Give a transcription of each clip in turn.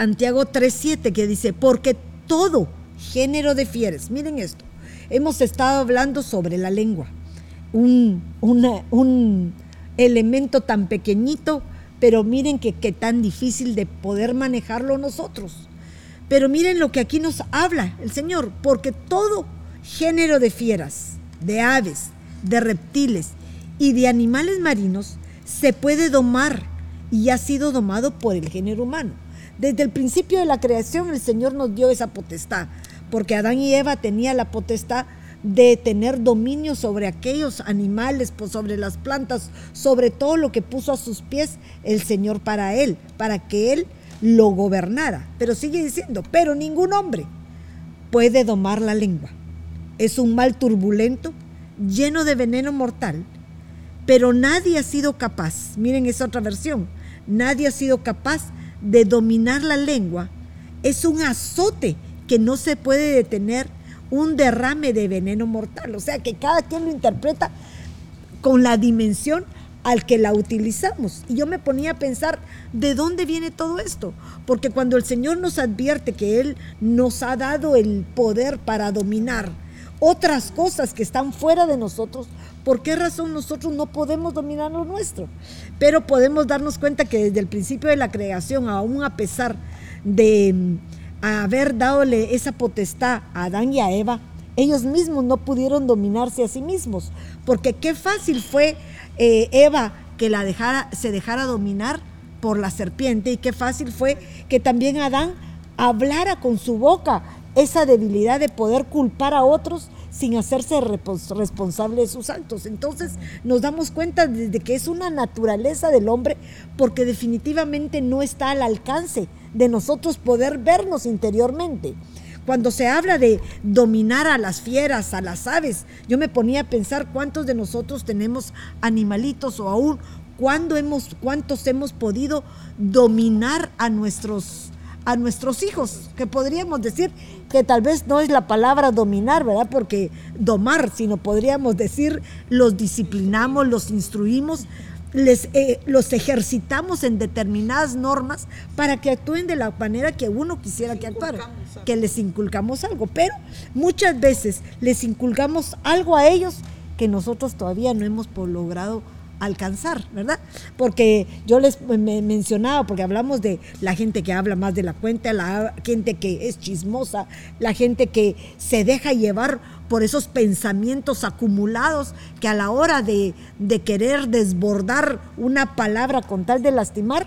Santiago 3.7 que dice, porque todo género de fieres, miren esto, hemos estado hablando sobre la lengua, un, un elemento tan pequeñito, pero miren que, que tan difícil de poder manejarlo nosotros. Pero miren lo que aquí nos habla el Señor, porque todo género de fieras, de aves, de reptiles y de animales marinos se puede domar y ha sido domado por el género humano. Desde el principio de la creación el Señor nos dio esa potestad, porque Adán y Eva tenían la potestad de tener dominio sobre aquellos animales, pues sobre las plantas, sobre todo lo que puso a sus pies el Señor para él, para que él lo gobernara. Pero sigue diciendo, pero ningún hombre puede domar la lengua. Es un mal turbulento, lleno de veneno mortal, pero nadie ha sido capaz, miren esa otra versión, nadie ha sido capaz de dominar la lengua. Es un azote que no se puede detener, un derrame de veneno mortal. O sea que cada quien lo interpreta con la dimensión al que la utilizamos. Y yo me ponía a pensar, ¿de dónde viene todo esto? Porque cuando el Señor nos advierte que Él nos ha dado el poder para dominar otras cosas que están fuera de nosotros, ¿por qué razón nosotros no podemos dominar lo nuestro? Pero podemos darnos cuenta que desde el principio de la creación, aún a pesar de mm, haber dadole esa potestad a Adán y a Eva, ellos mismos no pudieron dominarse a sí mismos, porque qué fácil fue eh, Eva que la dejara, se dejara dominar por la serpiente y qué fácil fue que también Adán hablara con su boca esa debilidad de poder culpar a otros sin hacerse responsable de sus actos. Entonces nos damos cuenta de que es una naturaleza del hombre porque definitivamente no está al alcance de nosotros poder vernos interiormente. Cuando se habla de dominar a las fieras, a las aves, yo me ponía a pensar cuántos de nosotros tenemos animalitos o aún hemos, cuántos hemos podido dominar a nuestros, a nuestros hijos, que podríamos decir que tal vez no es la palabra dominar, ¿verdad? Porque domar, sino podríamos decir los disciplinamos, los instruimos, les, eh, los ejercitamos en determinadas normas para que actúen de la manera que uno quisiera que actuaran, que les inculcamos algo, pero muchas veces les inculcamos algo a ellos que nosotros todavía no hemos logrado alcanzar, ¿verdad? Porque yo les mencionaba, porque hablamos de la gente que habla más de la cuenta, la gente que es chismosa, la gente que se deja llevar por esos pensamientos acumulados que a la hora de, de querer desbordar una palabra con tal de lastimar,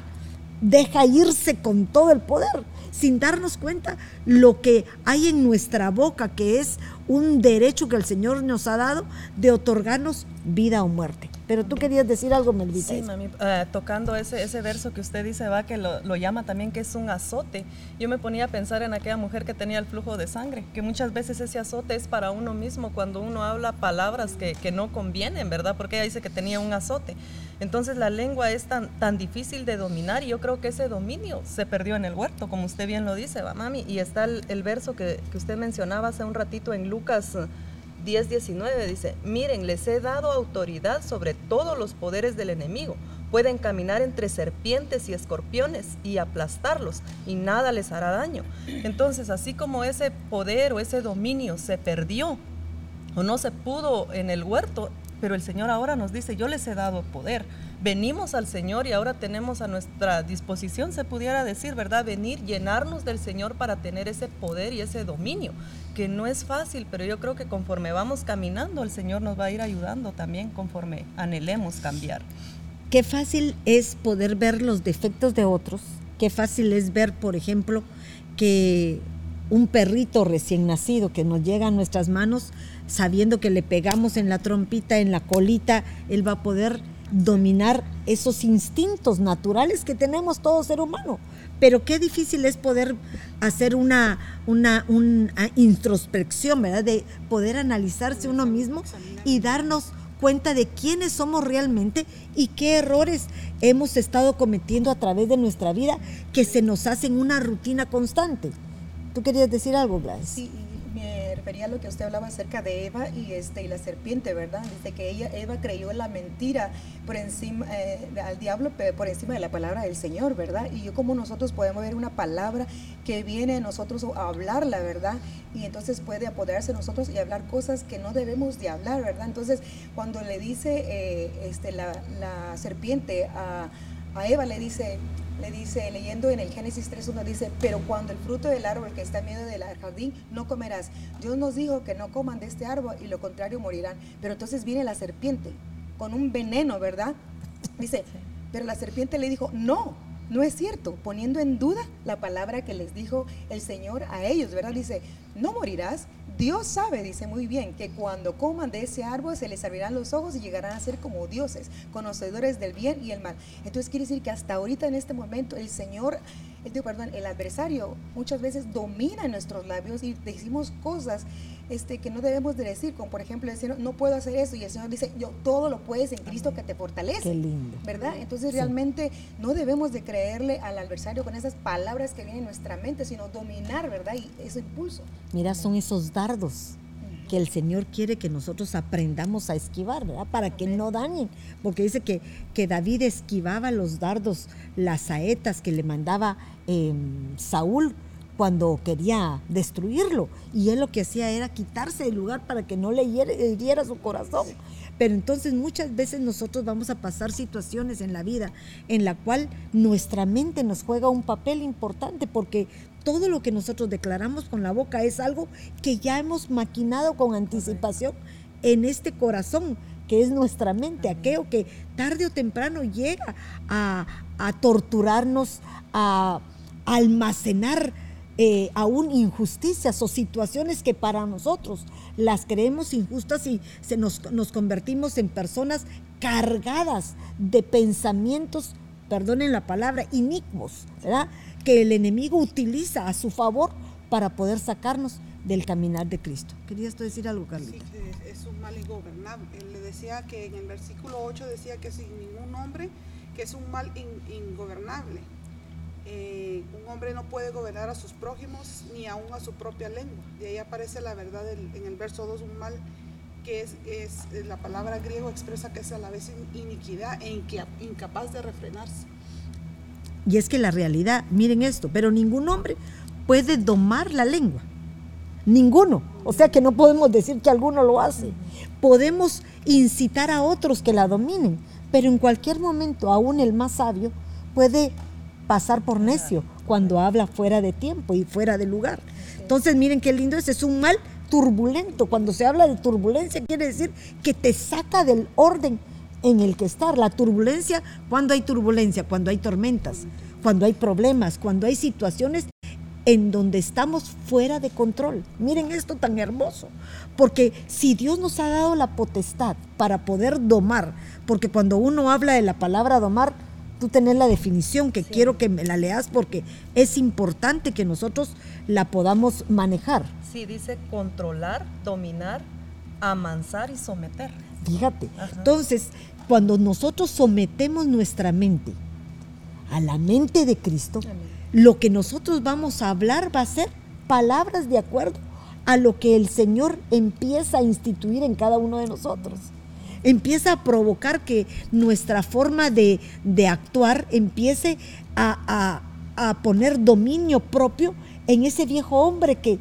deja irse con todo el poder sin darnos cuenta lo que hay en nuestra boca, que es un derecho que el Señor nos ha dado de otorgarnos vida o muerte. Pero tú querías decir algo, Melvita. Sí, mami, eh, tocando ese, ese verso que usted dice, va, que lo, llama también que es un azote. Yo me ponía a pensar en aquella mujer que tenía el flujo de sangre, que muchas veces ese azote es para uno mismo cuando uno habla palabras que, que no convienen, ¿verdad? Porque ella dice que tenía un azote. Entonces la lengua es tan, tan difícil de dominar y yo creo que ese dominio se perdió en el huerto, como usted bien lo dice, va, mami. Y está el, verso que, que usted mencionaba hace un ratito en Lucas 10:19 dice, miren, les he dado autoridad sobre todos los poderes del enemigo. Pueden caminar entre serpientes y escorpiones y aplastarlos y nada les hará daño. Entonces, así como ese poder o ese dominio se perdió o no se pudo en el huerto, pero el Señor ahora nos dice, yo les he dado poder. Venimos al Señor y ahora tenemos a nuestra disposición, se pudiera decir, ¿verdad? Venir, llenarnos del Señor para tener ese poder y ese dominio, que no es fácil, pero yo creo que conforme vamos caminando, el Señor nos va a ir ayudando también conforme anhelemos cambiar. Qué fácil es poder ver los defectos de otros, qué fácil es ver, por ejemplo, que un perrito recién nacido que nos llega a nuestras manos, sabiendo que le pegamos en la trompita, en la colita, él va a poder dominar esos instintos naturales que tenemos todo ser humano. Pero qué difícil es poder hacer una, una, introspección, ¿verdad? De poder analizarse uno mismo y darnos cuenta de quiénes somos realmente y qué errores hemos estado cometiendo a través de nuestra vida que se nos hacen una rutina constante. ¿Tú querías decir algo, Blas? Sí, refería a lo que usted hablaba acerca de Eva y este y la serpiente, ¿verdad? Dice que ella Eva creyó la mentira por encima eh, al diablo por encima de la palabra del Señor, ¿verdad? Y yo como nosotros podemos ver una palabra que viene a nosotros a hablarla, ¿verdad? Y entonces puede apoderarse de nosotros y hablar cosas que no debemos de hablar, ¿verdad? Entonces, cuando le dice eh, este, la, la serpiente a, a Eva, le dice, le dice, leyendo en el Génesis 3.1, dice, pero cuando el fruto del árbol que está en medio del jardín, no comerás. Dios nos dijo que no coman de este árbol y lo contrario morirán. Pero entonces viene la serpiente con un veneno, ¿verdad? Dice, pero la serpiente le dijo, no, no es cierto, poniendo en duda la palabra que les dijo el Señor a ellos, ¿verdad? Dice, no morirás, Dios sabe, dice muy bien, que cuando coman de ese árbol se les abrirán los ojos y llegarán a ser como dioses, conocedores del bien y el mal. Entonces quiere decir que hasta ahorita en este momento el Señor, el, perdón, el adversario muchas veces domina nuestros labios y decimos cosas este, que no debemos de decir, como por ejemplo decir, no puedo hacer eso, y el Señor dice, yo todo lo puedes en Cristo que te fortalece. Qué lindo. ¿Verdad? Entonces realmente no debemos de creerle al adversario con esas palabras que vienen en nuestra mente, sino dominar, ¿verdad? Y ese impulso. Mira, son esos dardos que el Señor quiere que nosotros aprendamos a esquivar, ¿verdad? Para que no dañen. Porque dice que, que David esquivaba los dardos, las saetas que le mandaba em, Saúl cuando quería destruirlo. Y él lo que hacía era quitarse del lugar para que no le hiriera su corazón. Pero entonces muchas veces nosotros vamos a pasar situaciones en la vida en la cual nuestra mente nos juega un papel importante porque todo lo que nosotros declaramos con la boca es algo que ya hemos maquinado con anticipación en este corazón que es nuestra mente, aquello que tarde o temprano llega a, a torturarnos, a almacenar eh, aún injusticias o situaciones que para nosotros las creemos injustas y se nos, nos convertimos en personas cargadas de pensamientos, perdonen la palabra, inicuos, ¿verdad? Que el enemigo utiliza a su favor para poder sacarnos del caminar de Cristo. ¿Querías tú decir algo, Carlita? Sí, es un mal ingobernable. Él le decía que en el versículo 8 decía que sin ningún nombre, que es un mal ingobernable eh, un hombre no puede gobernar a sus prójimos ni aún a su propia lengua. De ahí aparece la verdad en el verso 2, un mal que es, es, la palabra griego expresa que es a la vez iniquidad e incapaz de refrenarse. Y es que la realidad, miren esto, pero ningún hombre puede domar la lengua. Ninguno. O sea que no podemos decir que alguno lo hace. Podemos incitar a otros que la dominen, pero en cualquier momento, aún el más sabio puede pasar por necio cuando habla fuera de tiempo y fuera de lugar. Entonces, miren qué lindo es, es un mal turbulento. Cuando se habla de turbulencia, quiere decir que te saca del orden en el que estar. La turbulencia, cuando hay turbulencia? Cuando hay tormentas, cuando hay problemas, cuando hay situaciones en donde estamos fuera de control. Miren esto tan hermoso, porque si Dios nos ha dado la potestad para poder domar, porque cuando uno habla de la palabra domar, tú tenés la definición que quiero que me la leas porque es importante que nosotros la podamos manejar. Sí, dice controlar, dominar, amansar y someter. Fíjate. Entonces, cuando nosotros sometemos nuestra mente a la mente de Cristo, lo que nosotros vamos a hablar va a ser palabras de acuerdo a lo que el Señor empieza a instituir en cada uno de nosotros empieza a provocar que nuestra forma de, actuar empiece a, poner dominio propio en ese viejo hombre que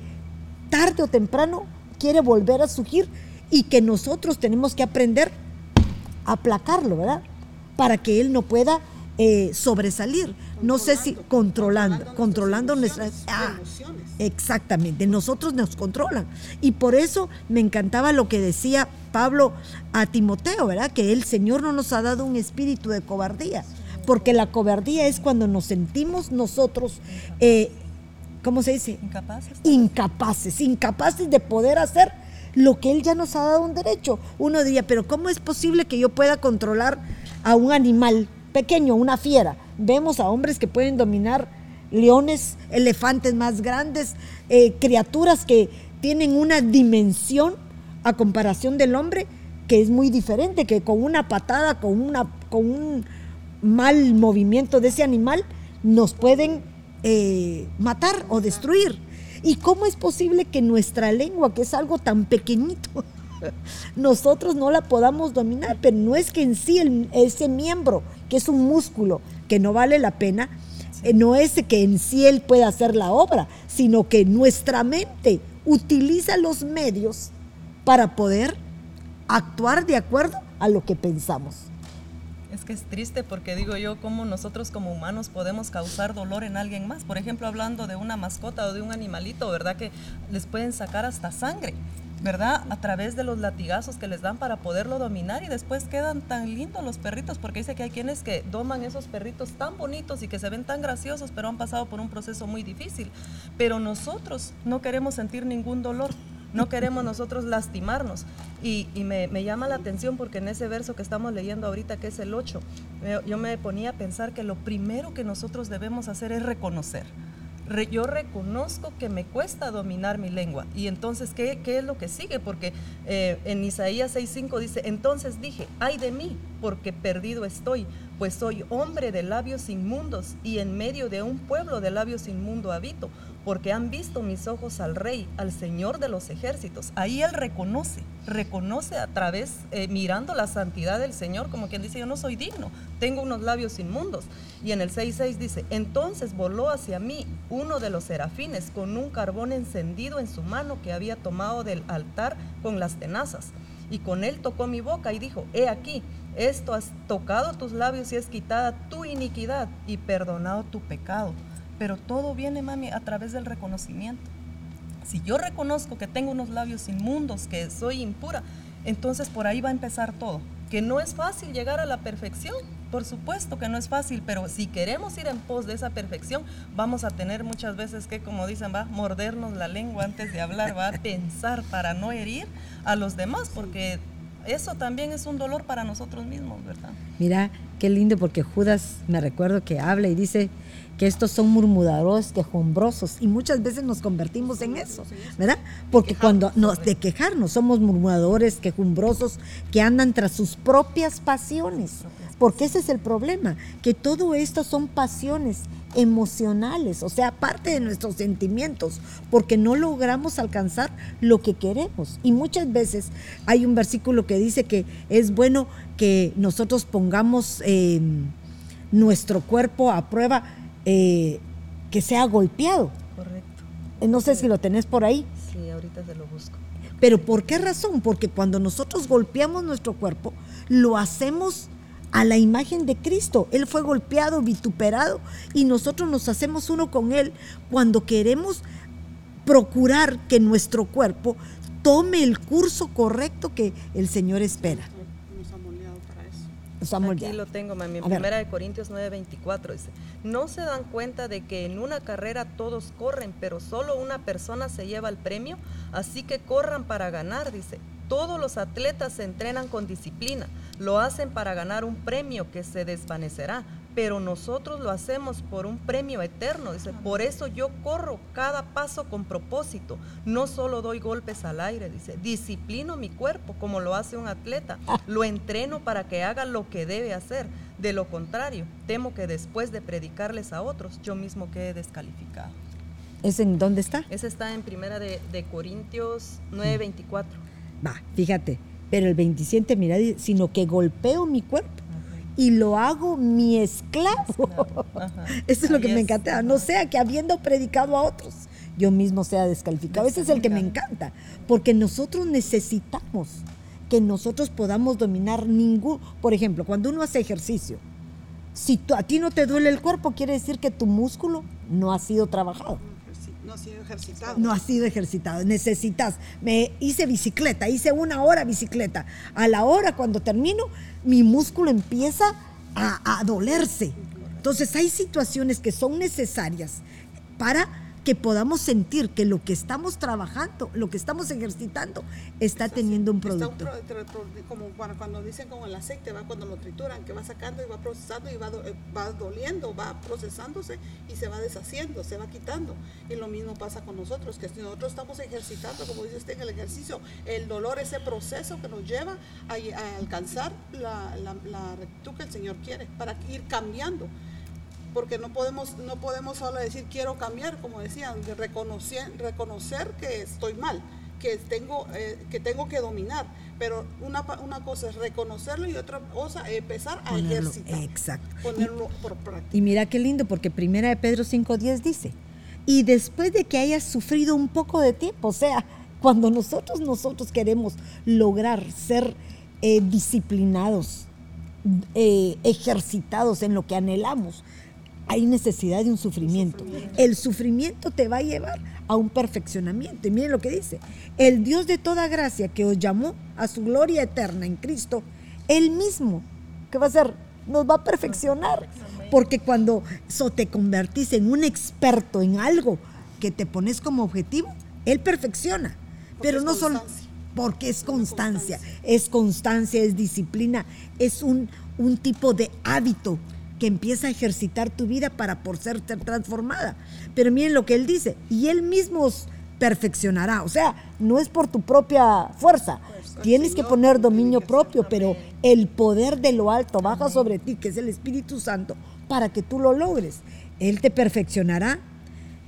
tarde o temprano quiere volver a surgir y que nosotros tenemos que aprender a aplacarlo, ¿verdad? Para que él no pueda eh, sobresalir. No sé si controlando, controlando, nuestras ah, exactamente, nosotros nos controlan. Y por eso me encantaba lo que decía Pablo a Timoteo, ¿verdad? Que el Señor no nos ha dado un espíritu de cobardía, porque la cobardía es cuando nos sentimos nosotros, eh, ¿cómo se dice? Incapaces. Incapaces, incapaces de poder hacer lo que Él ya nos ha dado un derecho. Uno diría, pero ¿cómo es posible que yo pueda controlar a un animal pequeño, una fiera? Vemos a hombres que pueden dominar leones, elefantes más grandes, eh, criaturas que tienen una dimensión a comparación del hombre, que es muy diferente, que con una patada, con, una, con un mal movimiento de ese animal, nos pueden eh, matar o destruir. ¿Y cómo es posible que nuestra lengua, que es algo tan pequeñito, nosotros no la podamos dominar? Pero no es que en sí ese miembro, que es un músculo que no vale la pena, no es que en sí él pueda hacer la obra, sino que nuestra mente utiliza los medios para poder actuar de acuerdo a lo que pensamos. Es que es triste porque digo yo, cómo nosotros como humanos podemos causar dolor en alguien más. Por ejemplo, hablando de una mascota o de un animalito, ¿verdad? Que les pueden sacar hasta sangre, ¿verdad? A través de los latigazos que les dan para poderlo dominar y después quedan tan lindos los perritos, porque dice que hay quienes que doman esos perritos tan bonitos y que se ven tan graciosos, pero han pasado por un proceso muy difícil. Pero nosotros no queremos sentir ningún dolor no queremos nosotros lastimarnos. Y, me, llama la atención porque en ese verso que estamos leyendo ahorita, que es el 8, yo me ponía a pensar que lo primero que nosotros debemos hacer es reconocer. Yo reconozco que me cuesta dominar mi lengua. Y entonces, ¿qué, es lo que sigue? Porque eh, en Isaías 6.5 dice, entonces dije, ay de mí, porque perdido estoy, pues soy hombre de labios inmundos y en medio de un pueblo de labios inmundos habito porque han visto mis ojos al rey, al Señor de los ejércitos. Ahí él reconoce, reconoce a través, eh, mirando la santidad del Señor, como quien dice, yo no soy digno, tengo unos labios inmundos. Y en el 6.6 dice, entonces voló hacia mí uno de los serafines con un carbón encendido en su mano que había tomado del altar con las tenazas. Y con él tocó mi boca y dijo, he aquí, esto has tocado tus labios y es quitada tu iniquidad y perdonado tu pecado. Pero todo viene, mami, a través del reconocimiento. Si yo reconozco que tengo unos labios inmundos, que soy impura, entonces por ahí va a empezar todo. Que no es fácil llegar a la perfección, por supuesto que no es fácil, pero si queremos ir en pos de esa perfección, vamos a tener muchas veces que, como dicen, va a mordernos la lengua antes de hablar, va a pensar para no herir a los demás, porque eso también es un dolor para nosotros mismos, ¿verdad? Mira, qué lindo, porque Judas me recuerdo que habla y dice, que estos son murmuradores quejumbrosos y muchas veces nos convertimos en eso, ¿verdad? Porque cuando nos de quejarnos somos murmuradores quejumbrosos que andan tras sus propias pasiones, porque ese es el problema, que todo esto son pasiones emocionales, o sea, parte de nuestros sentimientos, porque no logramos alcanzar lo que queremos. Y muchas veces hay un versículo que dice que es bueno que nosotros pongamos eh, nuestro cuerpo a prueba eh, que sea golpeado. Correcto. Eh, no sé si lo tenés por ahí. Sí, ahorita se lo busco. Pero ¿por qué razón? Porque cuando nosotros golpeamos nuestro cuerpo, lo hacemos a la imagen de Cristo. Él fue golpeado, vituperado, y nosotros nos hacemos uno con Él cuando queremos procurar que nuestro cuerpo tome el curso correcto que el Señor espera. Aquí lo tengo, mami. En primera de Corintios 9:24 dice, no se dan cuenta de que en una carrera todos corren, pero solo una persona se lleva el premio, así que corran para ganar, dice. Todos los atletas se entrenan con disciplina, lo hacen para ganar un premio que se desvanecerá, pero nosotros lo hacemos por un premio eterno. Dice, por eso yo corro cada paso con propósito. No solo doy golpes al aire, dice, disciplino mi cuerpo como lo hace un atleta. Lo entreno para que haga lo que debe hacer. De lo contrario, temo que después de predicarles a otros, yo mismo quede descalificado. ¿Es en dónde está? Ese está en primera de, de Corintios 9:24. Va, fíjate, pero el 27, mira, sino que golpeo mi cuerpo y lo hago mi esclavo. Eso es lo que me encanta. No sea que habiendo predicado a otros, yo mismo sea descalificado. Ese es el que me encanta, porque nosotros necesitamos que nosotros podamos dominar ningún, por ejemplo, cuando uno hace ejercicio, si a ti no te duele el cuerpo, quiere decir que tu músculo no ha sido trabajado. No ha sido ejercitado. No ha sido ejercitado. Necesitas. Me hice bicicleta, hice una hora bicicleta. A la hora, cuando termino, mi músculo empieza a, dolerse. Entonces hay situaciones que son necesarias para que podamos sentir que lo que estamos trabajando, lo que estamos ejercitando, está teniendo un producto. como cuando dicen como el aceite, va cuando lo trituran, que va sacando y va procesando y va, eh, va doliendo, va procesándose y se va deshaciendo, se va quitando. Y lo mismo pasa con nosotros, que si nosotros estamos ejercitando, como dice usted en el ejercicio, el dolor, ese proceso que nos lleva a, alcanzar la, la, la rectitud que el Señor quiere, para ir cambiando porque no podemos, no podemos solo decir quiero cambiar, como decían, de reconocer, reconocer que estoy mal, que tengo, eh, que tengo que dominar. Pero una, una cosa es reconocerlo y otra cosa es empezar a Ponerlo, ejercitar. exacto. Ponerlo por práctica. Y mira qué lindo, porque primera de Pedro 5.10 dice, y después de que hayas sufrido un poco de tiempo, o sea, cuando nosotros, nosotros queremos lograr ser eh, disciplinados, eh, ejercitados en lo que anhelamos, hay necesidad de un sufrimiento. El sufrimiento te va a llevar a un perfeccionamiento. Y miren lo que dice, el Dios de toda gracia que os llamó a su gloria eterna en Cristo, Él mismo, ¿qué va a hacer? Nos va a perfeccionar. Porque cuando so, te convertís en un experto en algo que te pones como objetivo, Él perfecciona. Pero no solo porque es constancia, es constancia, es disciplina, es un, un tipo de hábito que empieza a ejercitar tu vida para por ser ser transformada. Pero miren lo que él dice, y él mismo os perfeccionará, o sea, no es por tu propia fuerza, tienes que poner dominio propio, pero el poder de lo alto baja sobre ti, que es el Espíritu Santo, para que tú lo logres. Él te perfeccionará,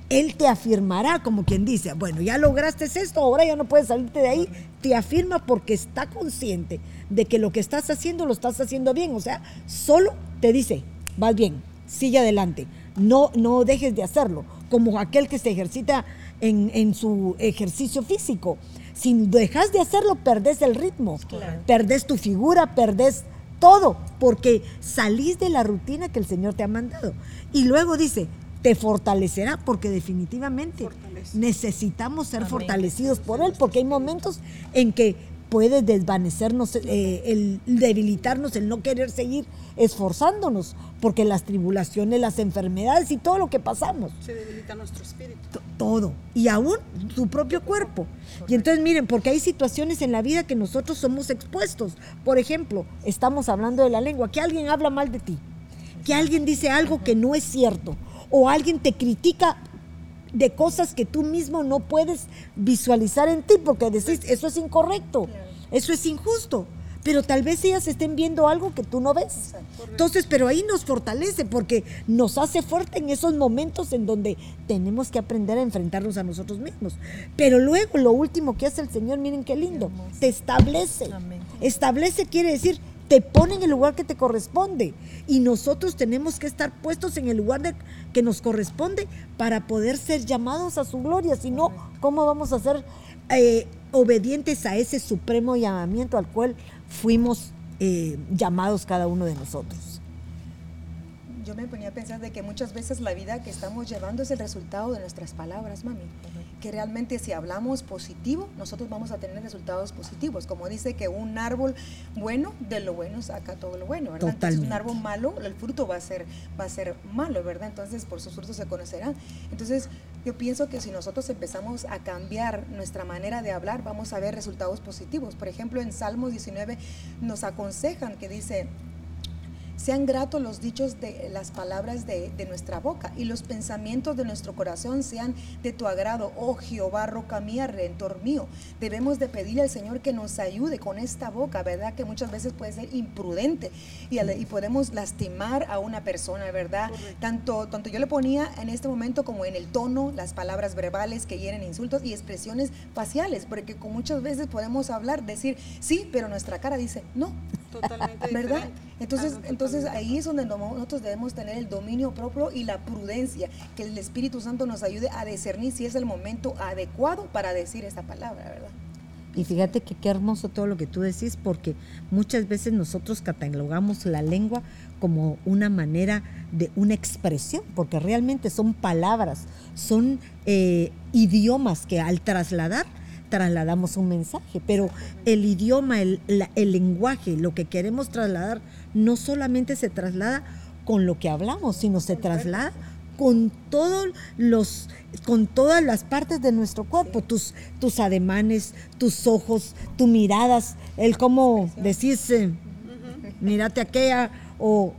él te afirmará, como quien dice, bueno, ya lograste esto, ahora ya no puedes salirte de ahí. Te afirma porque está consciente de que lo que estás haciendo lo estás haciendo bien. O sea, solo te dice, vas bien, sigue adelante. No, no dejes de hacerlo. Como aquel que se ejercita en, en su ejercicio físico. Si dejas de hacerlo, perdés el ritmo, perdés tu figura, perdés todo, porque salís de la rutina que el Señor te ha mandado. Y luego dice, te fortalecerá, porque definitivamente Fortalece. necesitamos ser fortalecidos por Él, porque hay momentos en que puede desvanecernos, eh, el debilitarnos, el no querer seguir esforzándonos, porque las tribulaciones, las enfermedades y todo lo que pasamos Se debilita nuestro espíritu. to- todo y aún tu propio cuerpo. Y entonces miren, porque hay situaciones en la vida que nosotros somos expuestos. Por ejemplo, estamos hablando de la lengua, que alguien habla mal de ti, que alguien dice algo que no es cierto, o alguien te critica de cosas que tú mismo no puedes visualizar en ti porque decís, eso es incorrecto, eso es injusto. Pero tal vez ellas estén viendo algo que tú no ves. Entonces, pero ahí nos fortalece porque nos hace fuerte en esos momentos en donde tenemos que aprender a enfrentarnos a nosotros mismos. Pero luego lo último que hace el Señor, miren qué lindo, te establece. Establece quiere decir, te pone en el lugar que te corresponde. Y nosotros tenemos que estar puestos en el lugar que nos corresponde para poder ser llamados a su gloria. Si no, ¿cómo vamos a ser eh, obedientes a ese supremo llamamiento al cual fuimos eh, llamados cada uno de nosotros? Yo me ponía a pensar de que muchas veces la vida que estamos llevando es el resultado de nuestras palabras, mami. Que realmente si hablamos positivo, nosotros vamos a tener resultados positivos. Como dice que un árbol bueno, de lo bueno saca todo lo bueno, ¿verdad? Entonces un árbol malo, el fruto va a ser, va a ser malo, ¿verdad? Entonces por sus frutos se conocerán. Entonces yo pienso que si nosotros empezamos a cambiar nuestra manera de hablar, vamos a ver resultados positivos. Por ejemplo, en Salmos 19 nos aconsejan que dice, sean gratos los dichos de las palabras de, de nuestra boca y los pensamientos de nuestro corazón sean de tu agrado, oh Jehová, roca mía, redentor mío. Debemos de pedirle al Señor que nos ayude con esta boca, ¿verdad? Que muchas veces puede ser imprudente y, y podemos lastimar a una persona, ¿verdad? Tanto, tanto yo le ponía en este momento como en el tono, las palabras verbales que hieren insultos y expresiones faciales, porque con muchas veces podemos hablar, decir sí, pero nuestra cara dice no. Totalmente ¿verdad? diferente. Entonces, Algo entonces totalmente ahí es donde no- nosotros debemos tener el dominio propio y la prudencia, que el Espíritu Santo nos ayude a discernir si es el momento adecuado para decir esta palabra, ¿verdad? Y fíjate que qué hermoso todo lo que tú decís, porque muchas veces nosotros catalogamos la lengua como una manera de una expresión, porque realmente son palabras, son eh, idiomas que al trasladar trasladamos un mensaje, pero el idioma, el, el lenguaje, lo que queremos trasladar, no solamente se traslada con lo que hablamos, sino se traslada con todos los con todas las partes de nuestro cuerpo, tus, tus ademanes, tus ojos, tus miradas, el cómo decís, eh, mírate aquella, o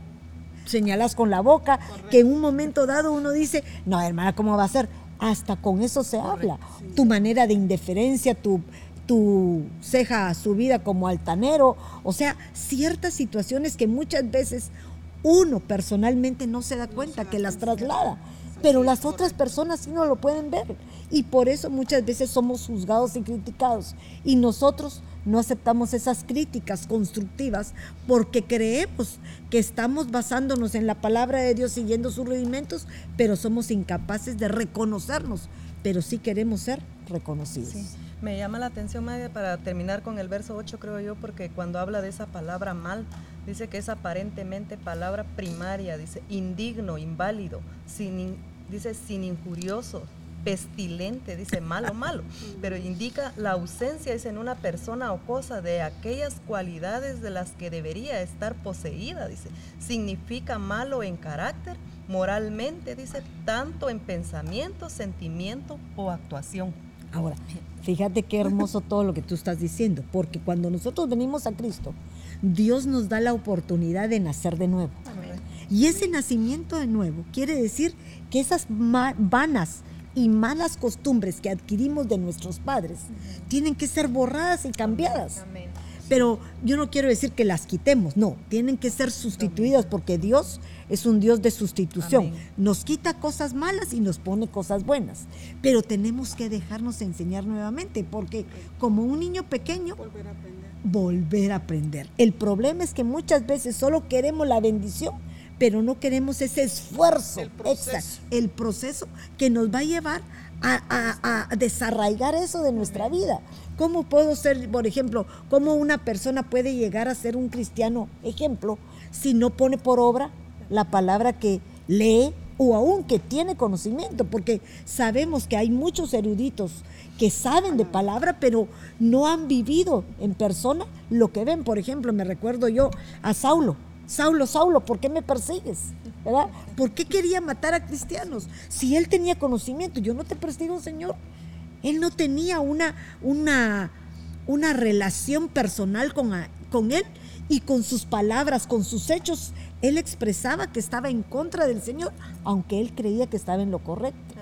señalas con la boca, que en un momento dado uno dice, no, hermana, ¿cómo va a ser? Hasta con eso se habla. Tu manera de indiferencia, tu, tu ceja subida como altanero, o sea, ciertas situaciones que muchas veces Uno personalmente no se da cuenta que las traslada, pero las otras personas sí no lo pueden ver. Y por eso muchas veces somos juzgados y criticados. Y nosotros no aceptamos esas críticas constructivas porque creemos que estamos basándonos en la palabra de Dios siguiendo sus rudimentos, pero somos incapaces de reconocernos, pero sí queremos ser reconocidos. Me llama la atención, María, para terminar con el verso 8, creo yo, porque cuando habla de esa palabra mal, dice que es aparentemente palabra primaria, dice indigno, inválido, sin, dice sin injurioso, pestilente, dice malo, malo, pero indica la ausencia, es en una persona o cosa de aquellas cualidades de las que debería estar poseída, dice. Significa malo en carácter, moralmente, dice, tanto en pensamiento, sentimiento o actuación. Ahora, fíjate qué hermoso todo lo que tú estás diciendo, porque cuando nosotros venimos a Cristo, Dios nos da la oportunidad de nacer de nuevo. Y ese nacimiento de nuevo quiere decir que esas vanas y malas costumbres que adquirimos de nuestros padres tienen que ser borradas y cambiadas. Pero yo no quiero decir que las quitemos, no, tienen que ser sustituidas porque Dios es un Dios de sustitución. Nos quita cosas malas y nos pone cosas buenas. Pero tenemos que dejarnos enseñar nuevamente porque como un niño pequeño... Volver a aprender. Volver a aprender. El problema es que muchas veces solo queremos la bendición pero no queremos ese esfuerzo el proceso, el proceso que nos va a llevar a, desarraigar eso de nuestra vida. ¿Cómo puedo ser, por ejemplo, cómo una persona puede llegar a ser un cristiano, ejemplo, si no pone por obra la palabra que lee o aún que tiene conocimiento? Porque sabemos que hay muchos eruditos que saben de palabra, pero no han vivido en persona lo que ven. Por ejemplo, me recuerdo yo a Saulo. Saulo, Saulo, ¿por qué me persigues? ¿Por qué quería matar a cristianos? Si él tenía conocimiento, yo no te persigo, Señor. Él no tenía una, una, una relación personal con, con él y con sus palabras, con sus hechos. Él expresaba que estaba en contra del Señor, aunque él creía que estaba en lo correcto.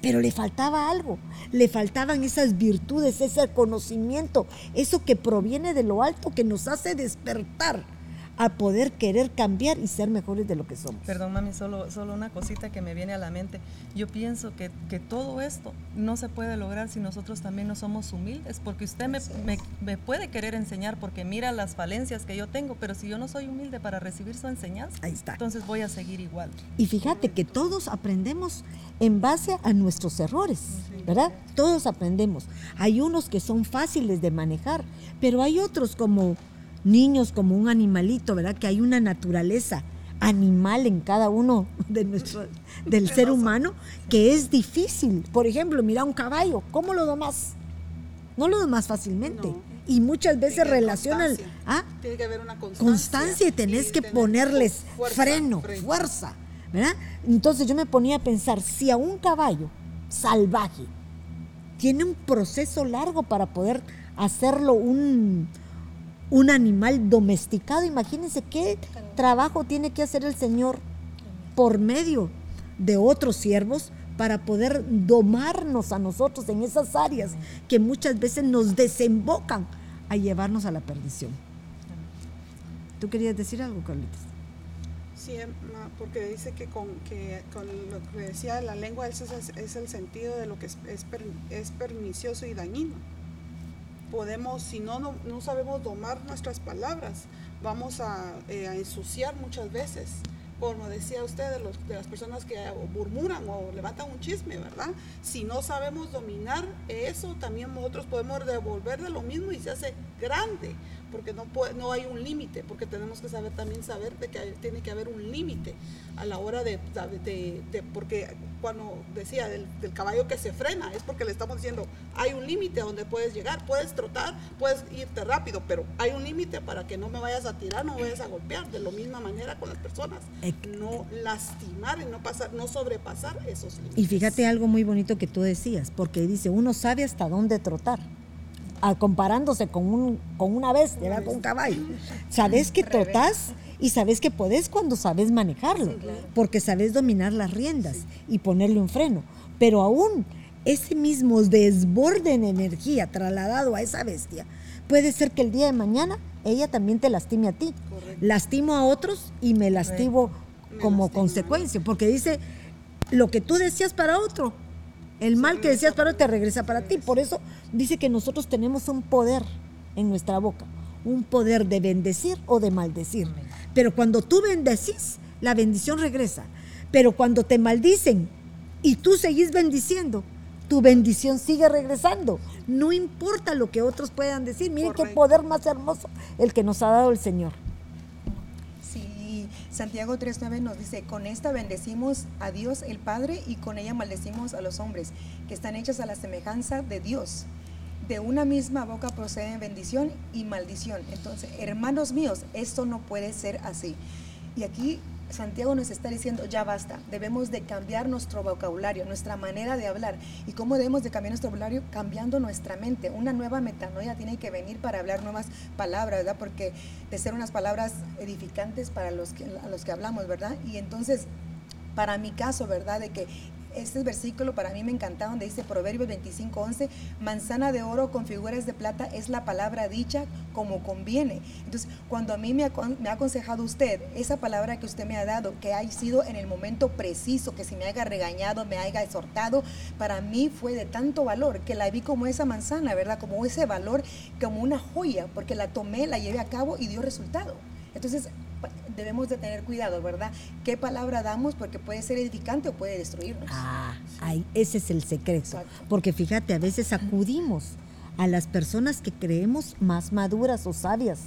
Pero le faltaba algo, le faltaban esas virtudes, ese conocimiento, eso que proviene de lo alto, que nos hace despertar a poder querer cambiar y ser mejores de lo que somos. Perdón, mami, solo, solo una cosita que me viene a la mente. Yo pienso que, que todo esto no se puede lograr si nosotros también no somos humildes, porque usted me, me, puede querer enseñar porque mira las falencias que yo tengo, pero si yo no soy humilde para recibir su enseñanza, Ahí está. entonces voy a seguir igual. Y fíjate que todos aprendemos en base a nuestros errores, ¿verdad? Todos aprendemos. Hay unos que son fáciles de manejar, pero hay otros como niños como un animalito, ¿verdad? Que hay una naturaleza animal en cada uno de nuestro, del ser humano que es difícil. Por ejemplo, mira un caballo, ¿cómo lo domas? No lo domas fácilmente. Y muchas veces relacionan... ¿ah? Tiene que haber una constancia. Constancia y tenés que ponerles freno, fuerza, ¿verdad? Entonces yo me ponía a pensar, si a un caballo salvaje tiene un proceso largo para poder hacerlo un, un animal domesticado. Imagínense qué trabajo tiene que hacer el Señor por medio de otros siervos para poder domarnos a nosotros en esas áreas que muchas veces nos desembocan a llevarnos a la perdición. ¿Tú querías decir algo, Carlitos? Sí, porque dice que con, que lo que decía la lengua es, es, el sentido de lo que es, es pernicioso y dañino podemos, si no, no, sabemos domar nuestras palabras, vamos eh, a, ensuciar muchas veces como decía usted, de, los, de, las personas que murmuran o levantan un chisme, ¿verdad? Si no sabemos dominar eso, también nosotros podemos devolver de lo mismo y se hace grande porque no, puede, no hay un límite, porque tenemos que saber también saber de que tiene que haber un límite a la hora de, de, porque cuando decía del, caballo que se frena, es porque le estamos diciendo, hay un límite a donde puedes llegar, puedes trotar, puedes irte rápido, pero hay un límite para que no me vayas a tirar, no vayas a golpear, de la misma manera con las personas, no lastimar y no pasar, no sobrepasar esos límites. Y fíjate algo muy bonito que tú decías, porque dice, uno sabe hasta dónde trotar comparándose con, un, con una bestia, con un caballo. Sabes que trotás y sabes que podés cuando sabes manejarlo, porque sabes dominar las riendas y ponerle un freno. Pero aún ese mismo desborde en energía trasladado a esa bestia puede ser que el día de mañana ella también te lastime a ti. Lastimo a otros y me lastimo como consecuencia, porque dice, lo que tú decías para otro, el mal que decías para te regresa para ti. Por eso dice que nosotros tenemos un poder en nuestra boca, un poder de bendecir o de maldecir. Pero cuando tú bendecís, la bendición regresa. Pero cuando te maldicen y tú seguís bendiciendo, tu bendición sigue regresando. No importa lo que otros puedan decir. Miren qué poder más hermoso el que nos ha dado el Señor. Santiago 3.9 nos dice, con esta bendecimos a Dios el Padre y con ella maldecimos a los hombres, que están hechos a la semejanza de Dios. De una misma boca proceden bendición y maldición. Entonces, hermanos míos, esto no puede ser así. Y aquí Santiago nos está diciendo, ya basta, debemos de cambiar nuestro vocabulario, nuestra manera de hablar. ¿Y cómo debemos de cambiar nuestro vocabulario? Cambiando nuestra mente. Una nueva metanoia tiene que venir para hablar nuevas palabras, ¿verdad? Porque de ser unas palabras edificantes para los que, a los que hablamos, ¿verdad? Y entonces, para mi caso, ¿verdad? De que este versículo para mí me encantaba donde dice Proverbios 25, 11, manzana de oro con figuras de plata es la palabra dicha como conviene. Entonces, cuando a mí me ha, me ha aconsejado usted esa palabra que usted me ha dado, que ha sido en el momento preciso, que si me haya regañado, me haya exhortado, para mí fue de tanto valor que la vi como esa manzana, ¿verdad? Como ese valor, como una joya, porque la tomé, la llevé a cabo y dio resultado. Entonces, debemos de tener cuidado, ¿verdad? ¿Qué palabra damos? Porque puede ser edificante o puede destruirnos. Ah, ahí, ese es el secreto. Porque fíjate, a veces acudimos a las personas que creemos más maduras o sabias,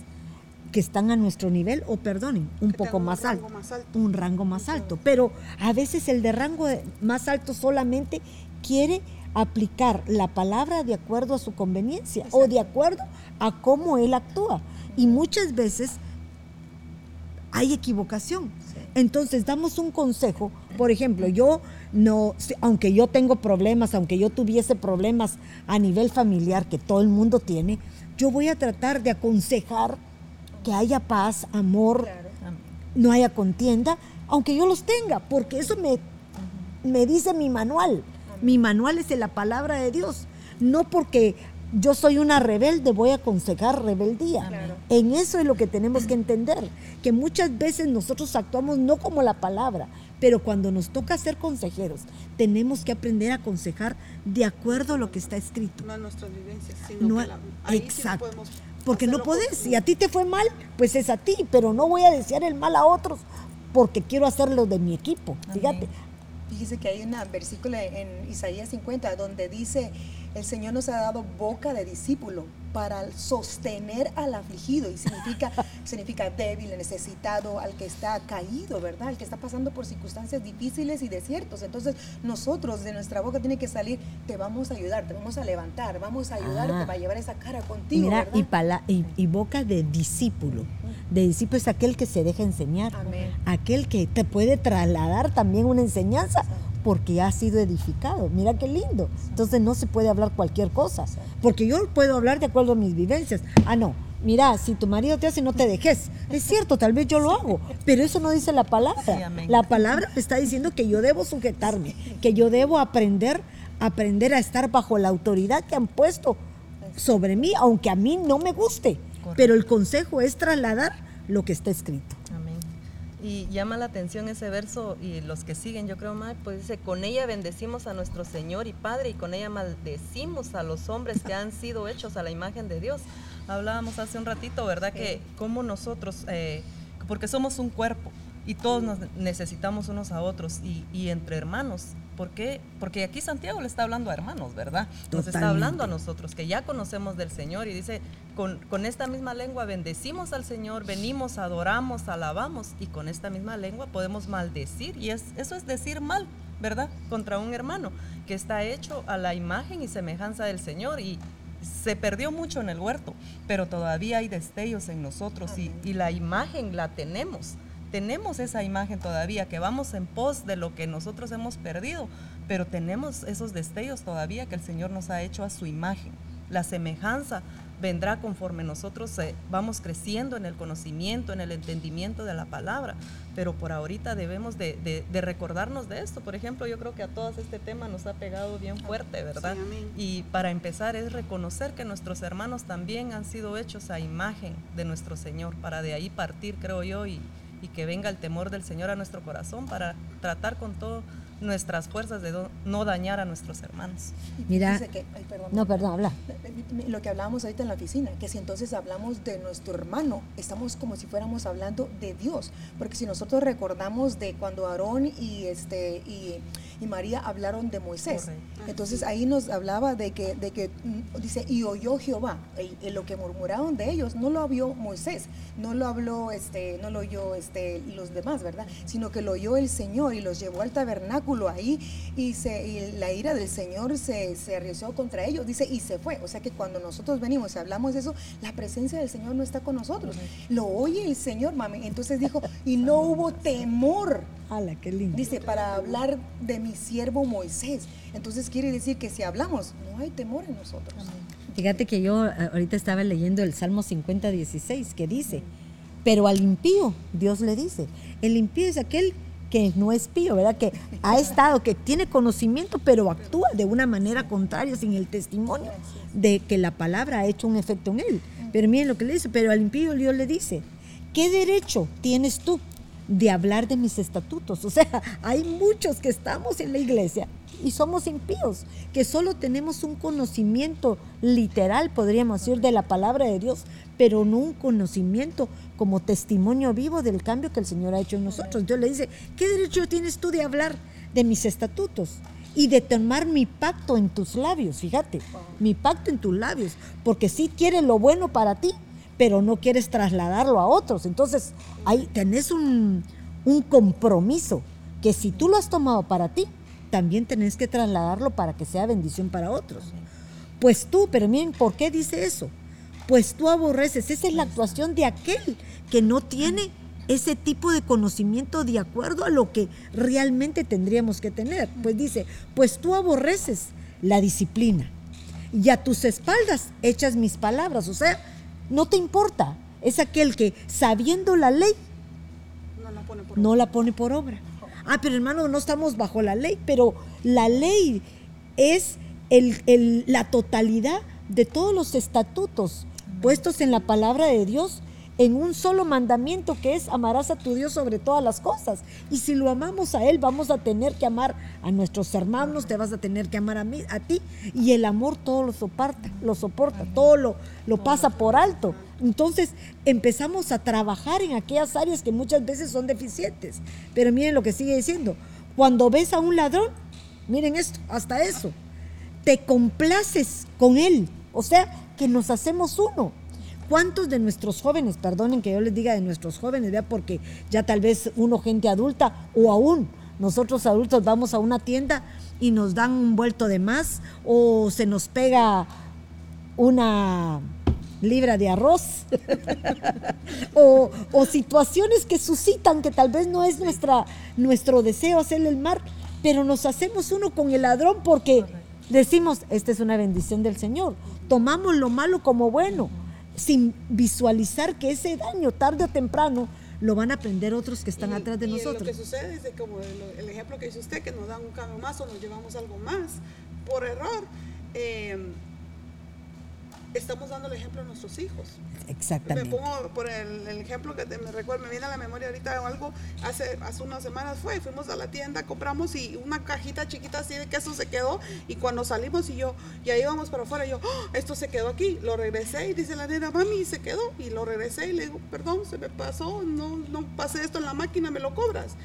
que están a nuestro nivel, o perdonen, un poco más, alto, un rango más alto. Pero a veces el de rango más alto solamente quiere aplicar la palabra de acuerdo a su conveniencia o de acuerdo a cómo él actúa. Y muchas veces hay equivocación. Entonces damos un consejo, por ejemplo, yo no, aunque yo tengo problemas, aunque yo tuviese problemas a nivel familiar que todo el mundo tiene, yo voy a tratar de aconsejar que haya paz, amor, no haya contienda, aunque yo los tenga, porque eso me, me dice mi manual. Mi manual es de la palabra de Dios, no porque yo soy una rebelde, voy a aconsejar rebeldía. En eso es lo que tenemos que entender, que muchas veces nosotros actuamos no como la palabra, pero cuando nos toca ser consejeros, tenemos que aprender a aconsejar de acuerdo a lo que está escrito. No a nuestras vivencias, sino que la, exacto. porque no puedes, si a ti te fue mal, pues es a ti, pero no voy a desear el mal a otros porque quiero hacerlo de mi equipo. Fíjate. Fíjese que hay un versículo en Isaías 50 donde dice, el Señor nos ha dado boca de discípulo para sostener al afligido y significa, significa débil, necesitado, al que está caído, ¿verdad? Al que está pasando por circunstancias difíciles y desiertos. Entonces nosotros de nuestra boca tiene que salir, te vamos a ayudar, te vamos a levantar, vamos a ayudar, te va a llevar esa cara contigo. Mira, y, y, boca de discípulo. De discípulo es aquel que se deja enseñar, aquel que te puede trasladar también una enseñanza porque ha sido edificado. Mira qué lindo. Entonces no se puede hablar cualquier cosa, porque yo puedo hablar de acuerdo a mis vivencias. Ah, no. Mira, si tu marido te hace, no te dejes. Es cierto, tal vez yo lo hago, pero eso no dice la palabra. la palabra me está diciendo que yo debo sujetarme, que yo debo aprender, aprender a estar bajo la autoridad que han puesto sobre mí, aunque a mí no me guste. Pero el consejo es trasladar lo que está escrito. Y llama la atención ese verso y los que siguen, yo creo más, pues dice, con ella bendecimos a nuestro Señor y Padre y con ella maldecimos a los hombres que han sido hechos a la imagen de Dios. Hablábamos hace un ratito, ¿verdad? Que como nosotros, eh, porque somos un cuerpo y todos nos necesitamos unos a otros y, y entre hermanos ¿Por qué? Porque aquí Santiago le está hablando a hermanos, ¿verdad? Nos está hablando a nosotros, que ya conocemos del Señor y dice, con, con, esta misma lengua bendecimos al Señor, venimos, adoramos, alabamos y con esta misma lengua podemos maldecir y es, eso es decir mal, ¿verdad? Contra un hermano que está hecho a la imagen y semejanza del Señor y se perdió mucho en el huerto, pero todavía hay destellos en nosotros y, y la imagen la tenemos tenemos esa imagen todavía, que vamos en pos de lo que nosotros hemos perdido, pero tenemos esos destellos todavía que el Señor nos ha hecho a su imagen, la semejanza vendrá conforme nosotros eh, vamos creciendo en el conocimiento, en el entendimiento de la palabra. Pero por ahorita debemos de, recordarnos de esto. Por ejemplo, yo creo que a todos este tema nos ha pegado bien fuerte, ¿verdad? y para empezar es reconocer que nuestros hermanos también han sido hechos a imagen de nuestro Señor, para de ahí partir, creo yo, y, y que venga el temor del Señor a nuestro corazón para tratar con todo nuestras fuerzas de no dañar a nuestros hermanos. Mira, no, perdón, habla. Lo que hablábamos ahorita en la oficina, que si entonces hablamos de nuestro hermano, estamos como si fuéramos hablando de Dios, porque si nosotros recordamos de cuando Aarón y este y, y María hablaron de Moisés, entonces ahí nos hablaba de que de que mm, dice y oyó Jehová, lo que murmuraron de ellos no lo vio Moisés, no lo habló este no lo oyó este los demás, ¿verdad? Sino que lo oyó el Señor y los llevó al tabernáculo ahí y, se, la ira del Señor se, se contra ellos, dice, y se fue. O sea que cuando nosotros venimos y hablamos de eso, la presencia del Señor no está con nosotros. Lo oye el Señor, mami. Entonces dijo, y no hubo temor. ¡Hala, qué lindo! Dice, para hablar de mi siervo Moisés. Entonces quiere decir que si hablamos, no hay temor en nosotros. Fíjate que yo eh, ahorita estaba leyendo el Salmo 50, 16, que dice, pero al impío, Dios le dice, el impío es aquel que no es pío, ¿verdad? Que ha estado, que tiene conocimiento, pero actúa de una manera contraria, sin el testimonio de que la palabra ha hecho un efecto en él. Pero miren lo que le dice, pero al impío Dios le dice, ¿qué derecho tienes tú de hablar de mis estatutos? O sea, hay muchos que estamos en la iglesia y somos impíos, que solo tenemos un conocimiento literal, podríamos decir, de la palabra de Dios, pero no un conocimiento como testimonio vivo del cambio que el Señor ha hecho en nosotros. Entonces le dice, ¿qué derecho tienes tú de hablar de mis estatutos? Y de tomar mi pacto en tus labios, fíjate, mi pacto en tus labios, porque sí quieres lo bueno para ti, pero no quieres trasladarlo a otros. Entonces, ahí tenés un, un compromiso que si tú lo has tomado para ti, también tenés que trasladarlo para que sea bendición para otros. Pues tú, pero miren, ¿por qué dice eso? Pues tú aborreces, esa es la actuación de aquel que no tiene ese tipo de conocimiento de acuerdo a lo que realmente tendríamos que tener. Pues dice, pues tú aborreces la disciplina y a tus espaldas echas mis palabras. O sea, no te importa. Es aquel que sabiendo la ley no la pone por, obra. Ah, pero hermano, no estamos bajo la ley, pero la ley es la totalidad de todos los estatutos puestos en la palabra de Dios en un solo mandamiento que es amarás a tu Dios sobre todas las cosas. Y si lo amamos a Él, vamos a tener que amar a nuestros hermanos, te vas a tener que amar a, mí, a ti. Y el amor todo lo soporta, lo soporta, todo lo, lo pasa por alto. Entonces empezamos a trabajar en aquellas áreas que muchas veces son deficientes. Pero miren lo que sigue diciendo. Cuando ves a un ladrón, miren esto, hasta eso, te complaces con él. O sea, que nos hacemos uno. ¿Cuántos de nuestros jóvenes, perdonen que yo les diga de nuestros jóvenes, vea, porque ya tal vez uno gente adulta o aún nosotros adultos vamos a una tienda y nos dan un vuelto de más o se nos pega una libra de arroz o, situaciones que suscitan que tal vez no es nuestra, nuestro deseo hacerle el mal, pero nos hacemos uno con el ladrón porque decimos, esta es una bendición del Señor, tomamos lo malo como bueno sin visualizar que ese daño tarde o temprano lo van a aprender otros que están atrás de y nosotros. Lo que sucede es como el, ejemplo que dice usted, que nos dan un cambio más o nos llevamos algo más por error. Eh, estamos dando el ejemplo a nuestros hijos. Exactamente. Me pongo por el, ejemplo que me recuerda, me viene a la memoria ahorita algo, hace, hace unas semanas fue, fuimos a la tienda, compramos y una cajita chiquita así de queso se quedó y cuando salimos y yo, ya íbamos para afuera, yo, ¡Oh! esto se quedó aquí, lo regresé y dice la nena, mami, se quedó y lo regresé y le digo, perdón, se me pasó, no, no pasé esto en la máquina, me lo cobras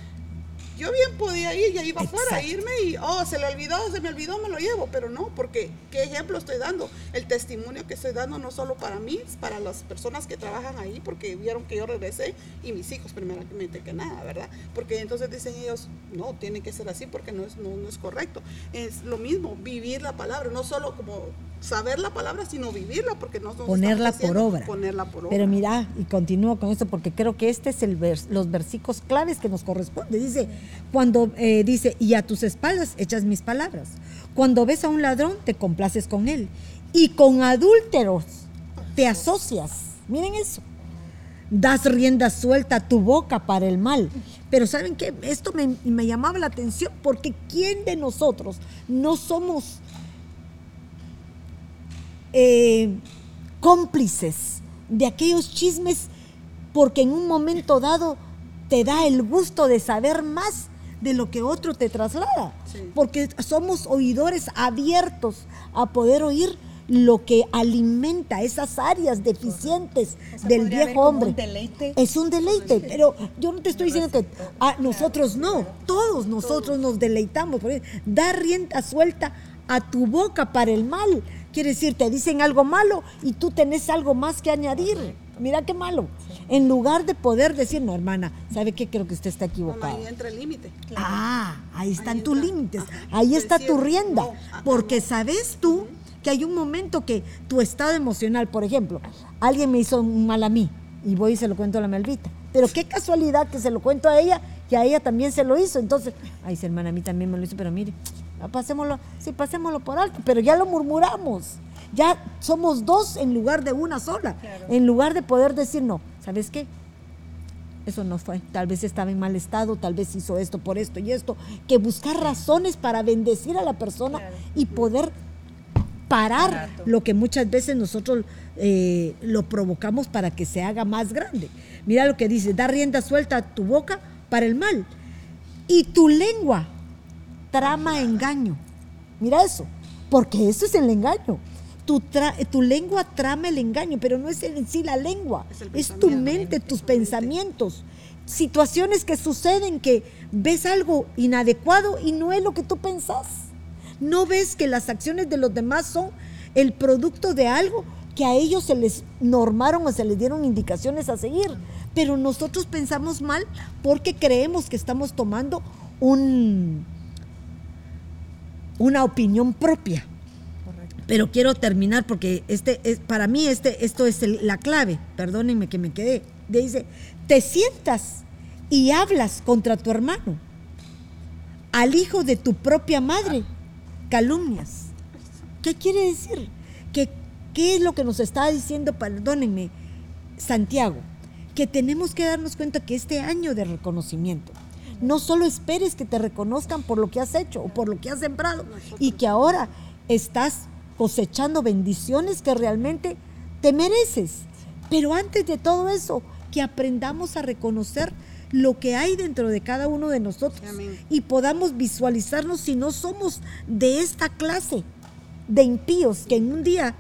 yo bien podía ir, ya iba afuera, irme y, oh, se le olvidó, se me olvidó, me lo llevo, pero no, porque ¿qué ejemplo estoy dando? El testimonio que estoy dando no solo para mí, para las personas que trabajan ahí, porque vieron que yo regresé y mis hijos primeramente que nada, ¿verdad? Porque entonces dicen ellos, no, tiene que ser así porque no es, no, no es correcto. Es lo mismo, vivir la palabra, no solo como saber la palabra, sino vivirla, porque no ponerla por obra. Ponerla por obra. Pero mira, y continúo con esto, porque creo que este es el los versículos claves que nos corresponde. Dice, cuando eh, dice, y a tus espaldas echas mis palabras. Cuando ves a un ladrón, te complaces con él. Y con adúlteros te asocias. Miren eso. Das rienda suelta a tu boca para el mal. Pero ¿saben qué? Esto me, me llamaba la atención porque ¿quién de nosotros no somos eh, cómplices de aquellos chismes porque en un momento dado te da el gusto de saber más de lo que otro te traslada. Porque somos oidores abiertos a poder oír lo que alimenta esas áreas deficientes del viejo hombre. Es un deleite, pero yo no te estoy diciendo que a nosotros no, todos nosotros nos deleitamos. Da rienda suelta a tu boca para el mal. Quiere decir, te dicen algo malo y tú tenés algo más que añadir. Mira qué malo. En lugar de poder decir, no, hermana, ¿sabe qué? Creo que usted está equivocado. ahí entra el límite. Ah, ahí están tus límites. Ahí está tu rienda. Porque sabes tú que hay un momento que tu estado emocional, por ejemplo, alguien me hizo un mal a mí y voy y se lo cuento a la Melvita. Pero qué casualidad que se lo cuento a ella y a ella también se lo hizo. Entonces, ay, hermana, a mí también me lo hizo, pero mire, pasémoslo, sí, pasémoslo por alto, pero ya lo murmuramos. Ya somos dos en lugar de una sola. En lugar de poder decir, no, ¿sabes qué? Eso no fue. Tal vez estaba en mal estado, tal vez hizo esto por esto y esto. Que buscar razones para bendecir a la persona y poder parar lo que muchas veces nosotros eh, lo provocamos para que se haga más grande. Mira lo que dice, da rienda suelta a tu boca para el mal. Y tu lengua trama engaño. Mira eso, porque eso es el engaño. Tu, tu, lengua trama el engaño, pero no es en sí la lengua, es, tu mente, tus pensamientos. Situaciones que suceden que ves algo inadecuado y no es lo que tú pensás. No ves que las acciones de los demás son el producto de algo que a ellos se les normaron o se les dieron indicaciones a seguir. Pero nosotros pensamos mal porque creemos que estamos tomando un, una opinión propia. Pero quiero terminar porque este es, para mí este, esto es la clave. Perdónenme que me quedé. Dice, te sientas y hablas contra tu hermano, al hijo de tu propia madre, calumnias. ¿Qué quiere decir? ¿Qué, ¿Qué es lo que nos está diciendo, perdónenme, Santiago? Que tenemos que darnos cuenta que este año de reconocimiento, no solo esperes que te reconozcan por lo que has hecho o por lo que has sembrado y que ahora estás cosechando bendiciones que realmente te mereces. Pero antes de todo eso, que aprendamos a reconocer lo que hay dentro de cada uno de nosotros y podamos visualizarnos si no somos de esta clase de impíos que en un día,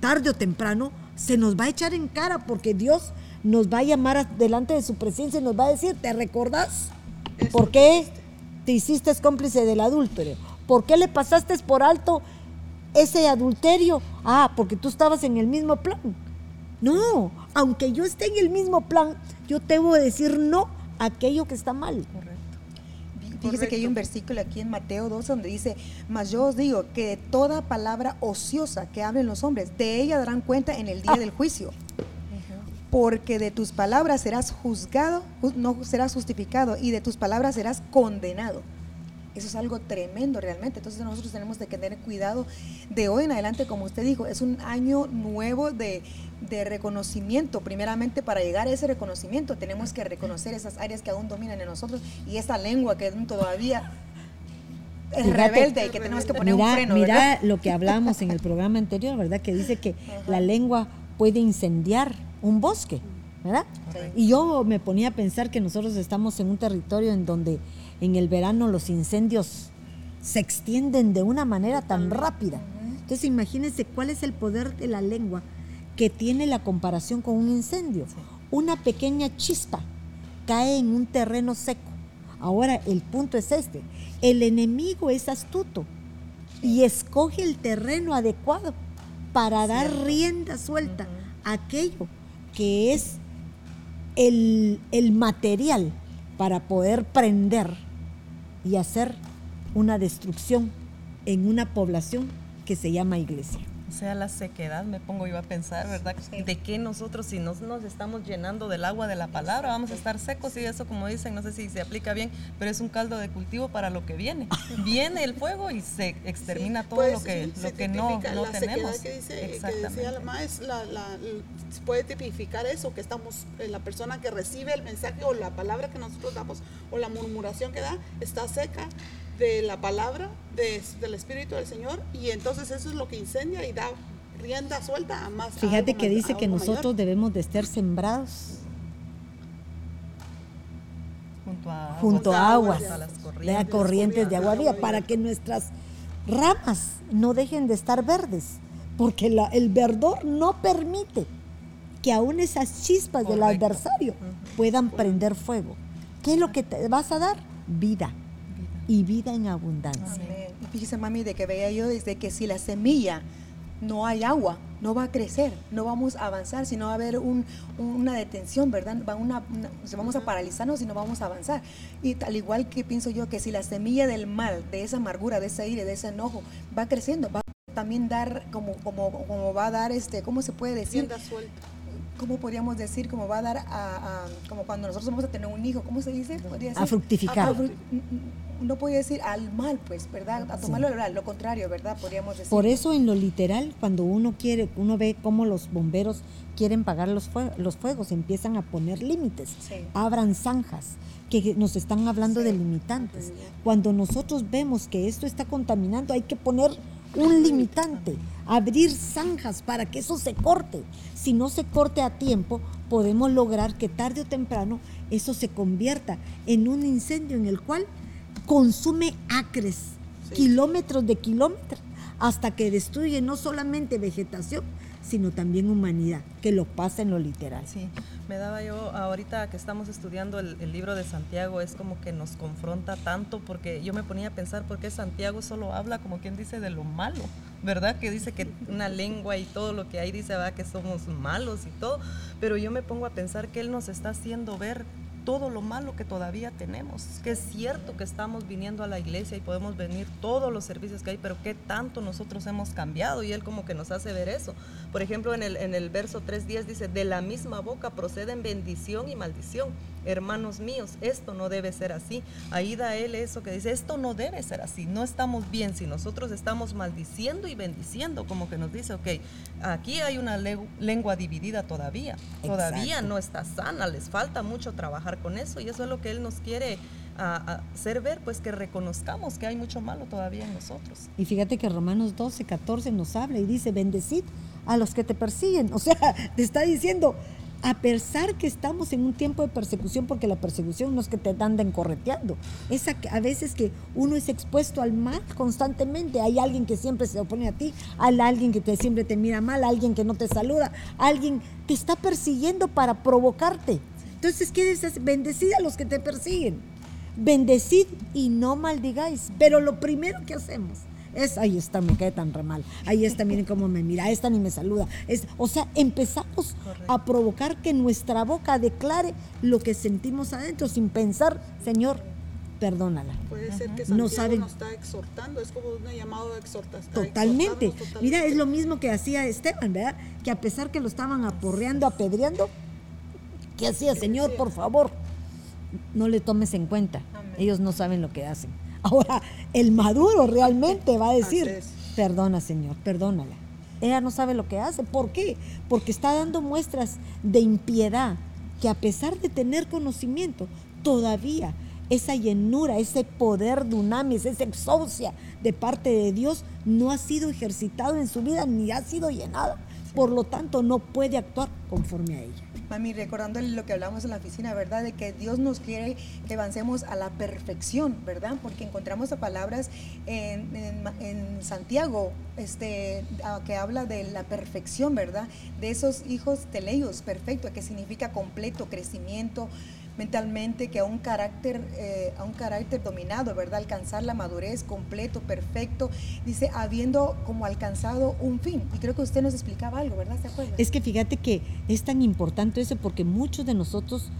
tarde o temprano, se nos va a echar en cara porque Dios nos va a llamar delante de su presencia y nos va a decir, ¿te recordás? ¿Por qué te hiciste cómplice del adúltero? ¿Por qué le pasaste por alto ese adulterio? Ah, porque tú estabas en el mismo plan. No, aunque yo esté en el mismo plan, yo tengo que decir no a aquello que está mal. Correcto. Fíjese que hay un versículo aquí en Mateo 2 donde dice, mas yo os digo que toda palabra ociosa que hablen los hombres, de ella darán cuenta en el día ah. del juicio porque de tus palabras serás juzgado, no serás justificado, y de tus palabras serás condenado. Eso es algo tremendo realmente. Entonces nosotros tenemos que tener cuidado de hoy en adelante, como usted dijo, es un año nuevo de, reconocimiento. Primeramente, para llegar a ese reconocimiento, tenemos que reconocer esas áreas que aún dominan en nosotros y esa lengua que todavía es rebelde y que tenemos que poner un freno. Mira lo que hablamos en el programa anterior, ¿verdad? Que dice que la lengua puede incendiar un bosque, ¿verdad? Y yo me ponía a pensar que nosotros estamos en un territorio en donde en el verano los incendios se extienden de una manera tan rápida. Entonces imagínense cuál es el poder de la lengua que tiene la comparación con un incendio. Una pequeña chispa cae en un terreno seco. Ahora el punto es este. El enemigo es astuto y escoge el terreno adecuado para dar rienda suelta a aquello que es el, material para poder prender y hacer una destrucción en una población que se llama iglesia. O sea, la sequedad, me pongo yo a pensar, ¿verdad? De que nosotros, si no nos estamos llenando del agua de la palabra, vamos a estar secos y eso, como dicen, no sé si se aplica bien, pero es un caldo de cultivo para lo que viene. Viene el fuego y se extermina todo Pues, lo que, sí, lo que no, no la tenemos. sequedad que, dice, que Exactamente. decía la maes, la, la- l- se puede tipificar eso, que estamos, eh, la persona que recibe el mensaje o la palabra que nosotros damos o la murmuración que da está seca de la palabra de- del Espíritu del Señor y entonces eso es lo que incendia y da rienda suelta a más. Fíjate que dice que nosotros mayor. debemos de estar sembrados Junto a, junto a aguas, aguas, a las corrientes. de agua viva, para que nuestras ramas no dejen de estar verdes, porque la- el verdor no permite que aún esas chispas del adversario puedan prender fuego. ¿Qué es lo que te vas a dar? Vida y vida en abundancia. Amén. Y fíjese, mami, de que veía yo desde que si la semilla no hay agua, no va a crecer, no vamos a avanzar, sino va a haber un- una detención, ¿verdad? Va una, una- vamos a paralizarnos y no vamos a avanzar. Y al igual que pienso yo que si la semilla del mal, de esa amargura, de esa ira, de ese enojo, va creciendo, va a también dar como, como, como va a dar este, ¿cómo se puede decir? ¿Cómo podríamos decir? Como va a dar a, a- como cuando nosotros vamos a tener un hijo, ¿cómo se dice? ¿Podría A fructificar. A fru- no puede decir al mal, pues, ¿verdad? A tomarlo al lo contrario, ¿verdad? Podríamos decir. Por eso en lo literal, cuando uno quiere, uno ve cómo los bomberos quieren pagar los, fue- los fuegos, empiezan a poner límites, Sí. abran zanjas, que nos están hablando Sí. de limitantes. Cuando nosotros vemos que esto está contaminando, hay que poner un limitante, abrir zanjas para que eso se corte. Si no se corte a tiempo, podemos lograr que tarde o temprano eso se convierta en un incendio en el cual consume acres, Sí. kilómetros de kilómetros, hasta que destruye no solamente vegetación, sino también humanidad, que lo pasa en lo literal. Sí, me daba yo, ahorita que estamos estudiando el, el libro de Santiago, es como que nos confronta tanto, porque yo me ponía a pensar por qué Santiago solo habla, como quien dice, de lo malo, ¿verdad? Que dice que una lengua y todo lo que hay dice, va, que somos malos y todo, pero yo me pongo a pensar que él nos está haciendo ver todo lo malo que todavía tenemos, que es cierto que estamos viniendo a la iglesia y podemos venir todos los servicios que hay, pero qué tanto nosotros hemos cambiado y él como que nos hace ver eso. Por ejemplo, en el, en el verso 3.10 dice, de la misma boca proceden bendición y maldición. Hermanos míos, esto no debe ser así. Ahí da él eso que dice, esto no debe ser así, no estamos bien si nosotros estamos maldiciendo y bendiciendo, como que nos dice, ok, aquí hay una le- lengua dividida todavía, todavía Exacto. no está sana, les falta mucho trabajar con eso y eso es lo que él nos quiere a- hacer ver, pues que reconozcamos que hay mucho malo todavía en nosotros. Y fíjate que Romanos 12, 14 nos habla y dice, bendecid a los que te persiguen. O sea, te está diciendo, a pesar que estamos en un tiempo de persecución, porque la persecución no es que te anden correteando, es a, a veces que uno es expuesto al mal constantemente. Hay alguien que siempre se opone a ti, hay alguien que te, siempre te mira mal, alguien que no te saluda, alguien que está persiguiendo para provocarte. Entonces, ¿qué dices? Bendecid a los que te persiguen. Bendecid y no maldigáis. Pero lo primero que hacemos es, ahí está, me cae tan re mal. Ahí está, miren cómo me mira, esta ni me saluda. Es, o sea, empezamos Correcto. a provocar que nuestra boca declare lo que sentimos adentro sin pensar, Señor, perdónala. Puede ser que No Santiago saben. nos está exhortando, es como un llamado de exhortación. Totalmente. Mira, es lo mismo que hacía Esteban, ¿verdad? Que a pesar que lo estaban aporreando, apedreando, ¿qué hacía, Señor, por favor? No le tomes en cuenta. Amén. Ellos no saben lo que hacen. Ahora, el maduro realmente va a decir, perdona, Señor, perdónala. Ella no sabe lo que hace. ¿Por qué? Porque está dando muestras de impiedad, que a pesar de tener conocimiento, todavía esa llenura, ese poder dunamis, esa exousia de parte de Dios no ha sido ejercitado en su vida ni ha sido llenada. Por lo tanto, no puede actuar conforme a ella. Mami, recordando lo que hablamos en la oficina, ¿verdad? De que Dios nos quiere que avancemos a la perfección, ¿verdad? Porque encontramos a palabras en, Santiago este, que habla de la perfección, ¿verdad? De esos hijos teleios, perfecto, que significa completo, crecimiento mentalmente, que a un carácter, eh, a un carácter dominado, ¿verdad? Alcanzar la madurez completo, perfecto, dice, habiendo como alcanzado un fin. Y creo que usted nos explicaba algo, ¿verdad? ¿Se acuerda? Es que fíjate que es tan importante eso porque muchos de nosotros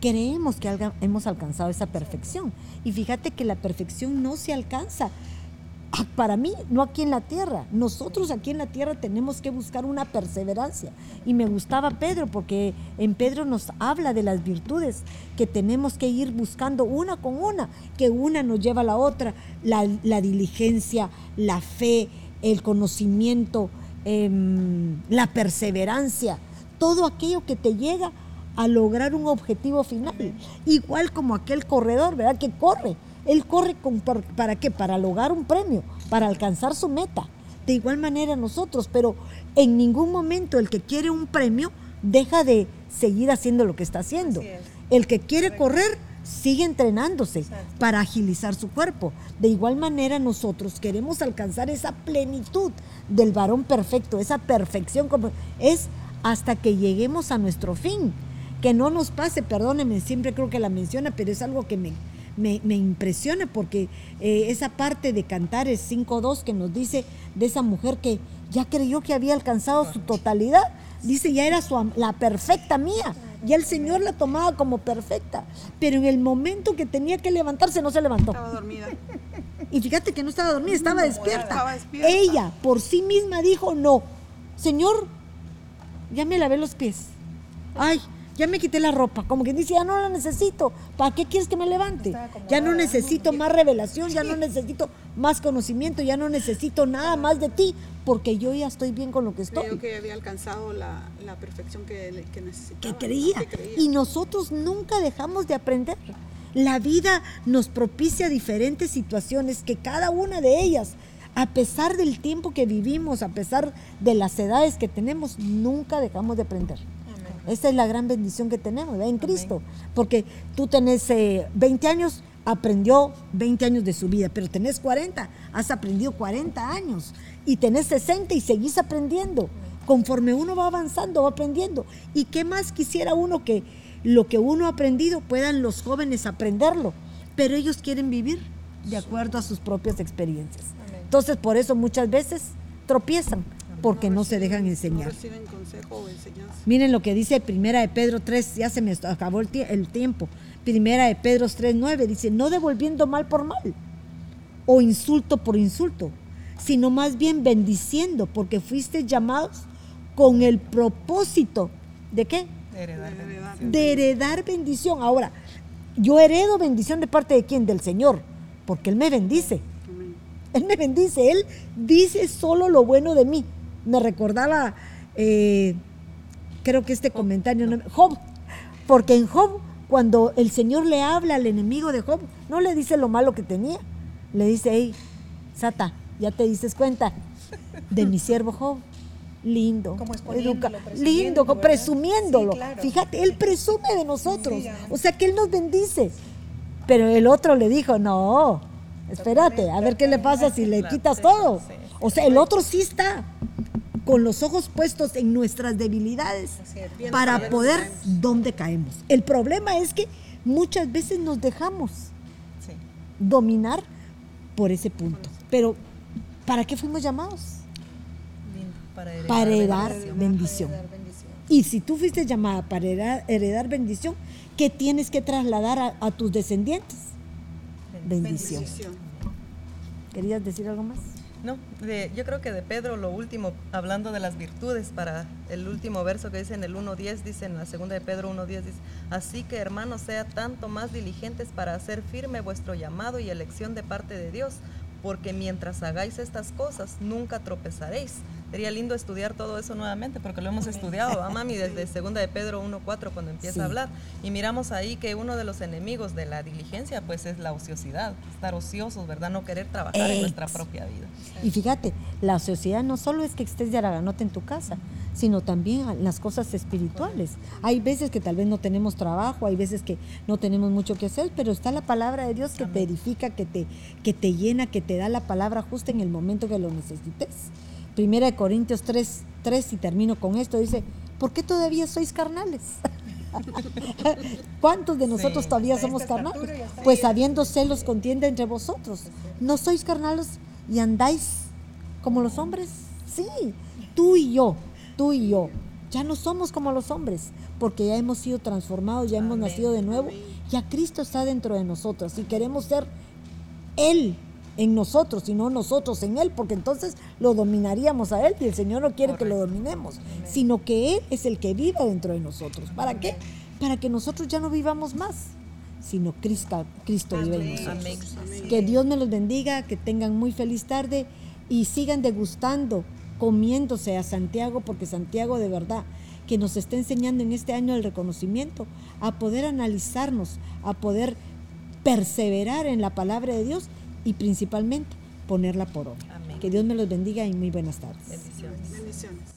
creemos que hemos alcanzado esa perfección. Y fíjate que la perfección no se alcanza para mí, no aquí en la tierra. Nosotros aquí en la tierra tenemos que buscar una perseverancia. Y me gustaba Pedro porque en Pedro nos habla de las virtudes que tenemos que ir buscando una con una, que una nos lleva a la otra. La, la diligencia, la fe, el conocimiento, em, la perseverancia, todo aquello que te llega a lograr un objetivo final. Igual como aquel corredor, ¿verdad? Que corre él corre con, para, qué? Para lograr un premio, para alcanzar su meta. De igual manera nosotros, pero en ningún momento el que quiere un premio deja de seguir haciendo lo que está haciendo. El que quiere correr sigue entrenándose para agilizar su cuerpo. De igual manera nosotros queremos alcanzar esa plenitud del varón perfecto, esa perfección como es hasta que lleguemos a nuestro fin. Que no nos pase, perdónenme, siempre creo que la menciona, pero es algo que me, me, impresiona porque eh, esa parte de Cantares 5.2 que nos dice de esa mujer que ya creyó que había alcanzado su totalidad, dice ya era su, la perfecta mía. Ya el Señor la tomaba como perfecta. Pero en el momento que tenía que levantarse, no se levantó. Estaba dormida. Y fíjate que no estaba dormida, estaba despierta. Estaba despierta. Ella por sí misma dijo, no, Señor, ya me lavé los pies. Ay, ya me quité la ropa, como que dice, ya no la necesito, ¿para qué quieres que me levante? Ya no necesito más revelación, ya no necesito más conocimiento, ya no necesito nada más de ti, porque yo ya estoy bien con lo que estoy. Creo que había alcanzado la, perfección que, que necesitaba. Que creía. Y nosotros nunca dejamos de aprender. La vida nos propicia diferentes situaciones que cada una de ellas a pesar del tiempo que vivimos, a pesar de las edades que tenemos, nunca dejamos de aprender. Esa es la gran bendición que tenemos en Cristo. Porque tú tenés 20 eh, años, aprendió 20 años de su vida, pero tenés 40, has aprendido 40 años. Y tenés 60 y seguís aprendiendo. Conforme uno va avanzando, va aprendiendo. ¿Y qué más quisiera uno que lo que uno ha aprendido puedan los jóvenes aprenderlo? Pero ellos quieren vivir de acuerdo a sus propias experiencias. Entonces, por eso muchas veces tropiezan porque no, se dejan enseñar. Miren lo que dice Primera de Pedro 3, ya se me acabó el, el tiempo. Primera de Pedro 3, 9 dice, no devolviendo mal por mal o insulto por insulto, sino más bien bendiciendo, porque fuiste llamados con el propósito de qué? De heredar, bendición. De heredar bendición. Ahora, yo heredo bendición de parte de quién? Del Señor, porque Él me bendice. Él me bendice, Él dice solo lo bueno de mí me recordaba, eh, creo que este comentario, Job, porque en Job, cuando el Señor le habla al enemigo de Job, no le dice lo malo que tenía, le dice, hey, Sata, ya te dices cuenta de mi siervo Job. Lindo, lindo, presumiéndolo. Fíjate, él presume de nosotros, o sea que él nos bendice. Pero el otro le dijo, no, espérate, a ver qué le pasa si le quitas todo. O sea, el otro sí está con los ojos puestos en nuestras debilidades para poder dónde caemos. El problema es que muchas veces nos dejamos dominar por ese punto. Pero, ¿para qué fuimos llamados? Para heredar, bendición. Y si tú fuiste llamada para heredar, bendición, ¿qué tienes que trasladar a, tus descendientes? bendición. ¿Querías decir algo más? No, yo creo que de Pedro lo último, hablando de las virtudes, para el último verso que dice en el 1.10, dice en la segunda de Pedro 1.10, dice, así que hermanos, sea tanto más diligentes para hacer firme vuestro llamado y elección de parte de Dios, porque mientras hagáis estas cosas, nunca tropezaréis. Sería lindo estudiar todo eso nuevamente, porque lo hemos estudiado, a mami, desde segunda de Pedro 1.4, cuando empieza a hablar. Y miramos ahí que uno de los enemigos de la diligencia, pues es la ociosidad, estar ociosos, ¿verdad? No querer trabajar en nuestra propia vida. Y fíjate, la ociosidad no solo es que estés de araganote en tu casa, sino también las cosas espirituales. Hay veces que tal vez no tenemos trabajo, hay veces que no tenemos mucho que hacer, pero está la palabra de Dios que te edifica, que te, que te llena, que te da la palabra justa en el momento que lo necesites. Primera de Corintios 3, 3, y termino con esto, dice, ¿por qué todavía sois carnales? ¿Cuántos de nosotros todavía somos carnales? Pues habiendo celos contienda entre vosotros. ¿No sois carnales y andáis como los hombres? Sí, tú y yo, tú y yo. Ya no somos como los hombres, porque ya hemos sido transformados, ya hemos nacido de nuevo, ya Cristo está dentro de nosotros y queremos ser Él en nosotros, sino nosotros en Él, porque entonces lo dominaríamos a Él y el Señor no quiere que lo dominemos, sino que Él es el que viva dentro de nosotros. ¿Para qué? Para que nosotros ya no vivamos más, sino Cristo, Cristo vive en nosotros. Que Dios me los bendiga, que tengan muy feliz tarde y sigan degustando, comiéndose a Santiago, porque Santiago de verdad que nos está enseñando en este año el reconocimiento, a poder analizarnos, a poder perseverar en la palabra de Dios y principalmente ponerla por obra. Que Dios me los bendiga y muy buenas tardes. Bendiciones. Bendiciones.